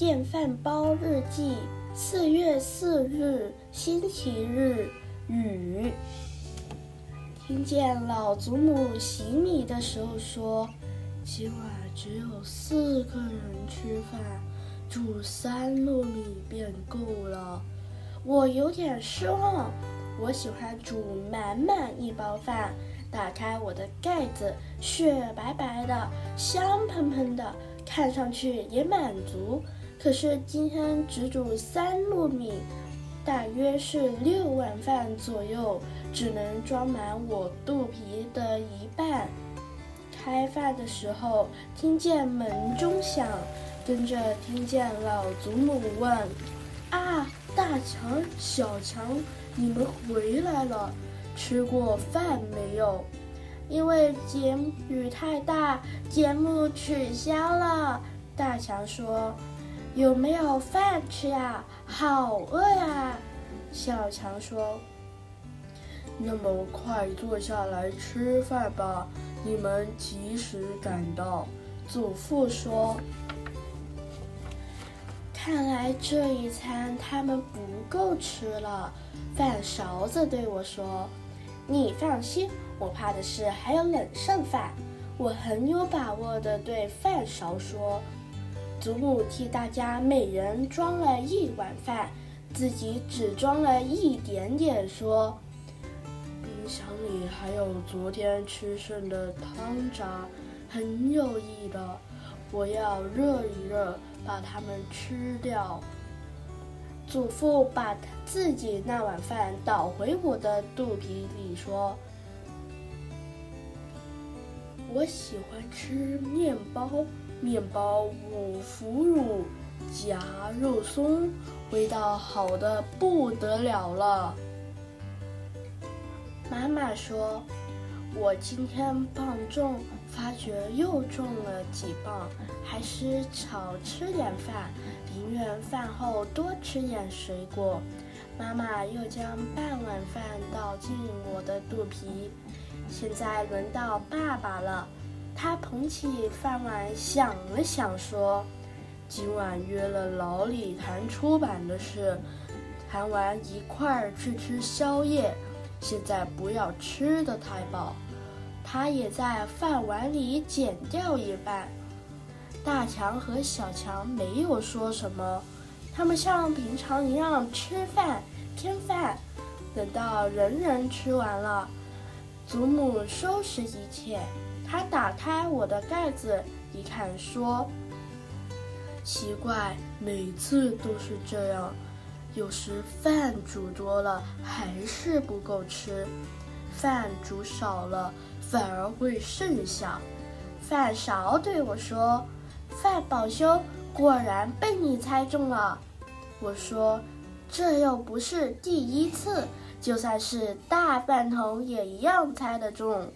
电饭煲日记，四月四日，星期日，雨。听见老祖母洗米的时候说：“今晚只有四个人吃饭，煮三糯米便够了。”我有点失望。我喜欢煮满满一包饭，打开我的盖子，雪白白的，香喷喷的，看上去也满足。可是今天只煮三糯米，大约是六碗饭左右，只能装满我肚皮的一半。开饭的时候，听见门钟响，跟着听见老祖母问：“啊，大强、小强。”你们回来了，吃过饭没有？因为节雨太大，节目取消了。大强说：“有没有饭吃呀？好饿呀！”小强说：“那么快坐下来吃饭吧，你们及时赶到。”祖父说。看来这一餐他们不够吃了。饭勺子对我说：“你放心，我怕的是还有冷剩饭。”我很有把握的对饭勺说：“祖母替大家每人装了一碗饭，自己只装了一点点，说：‘冰箱里还有昨天吃剩的汤渣，很有益的，我要热一热。’”把它们吃掉。祖父把自己那碗饭倒回我的肚皮里，说：“我喜欢吃面包，面包五腐乳夹肉松，味道好的不得了了。”妈妈说：“我今天磅重。”发觉又重了几磅，还是少吃点饭，宁愿饭后多吃点水果。妈妈又将半碗饭倒进我的肚皮。现在轮到爸爸了，他捧起饭碗想了想，说：“今晚约了老李谈出版的事，谈完一块儿去吃宵夜。现在不要吃的太饱。”他也在饭碗里减掉一半。大强和小强没有说什么，他们像平常一样吃饭添饭。等到人人吃完了，祖母收拾一切。她打开我的盖子一看，说：“奇怪，每次都是这样，有时饭煮多了还是不够吃，饭煮少了。”反而会剩下。饭勺对我说：“饭宝兄果然被你猜中了。”我说：“这又不是第一次，就算是大半桶也一样猜得中。”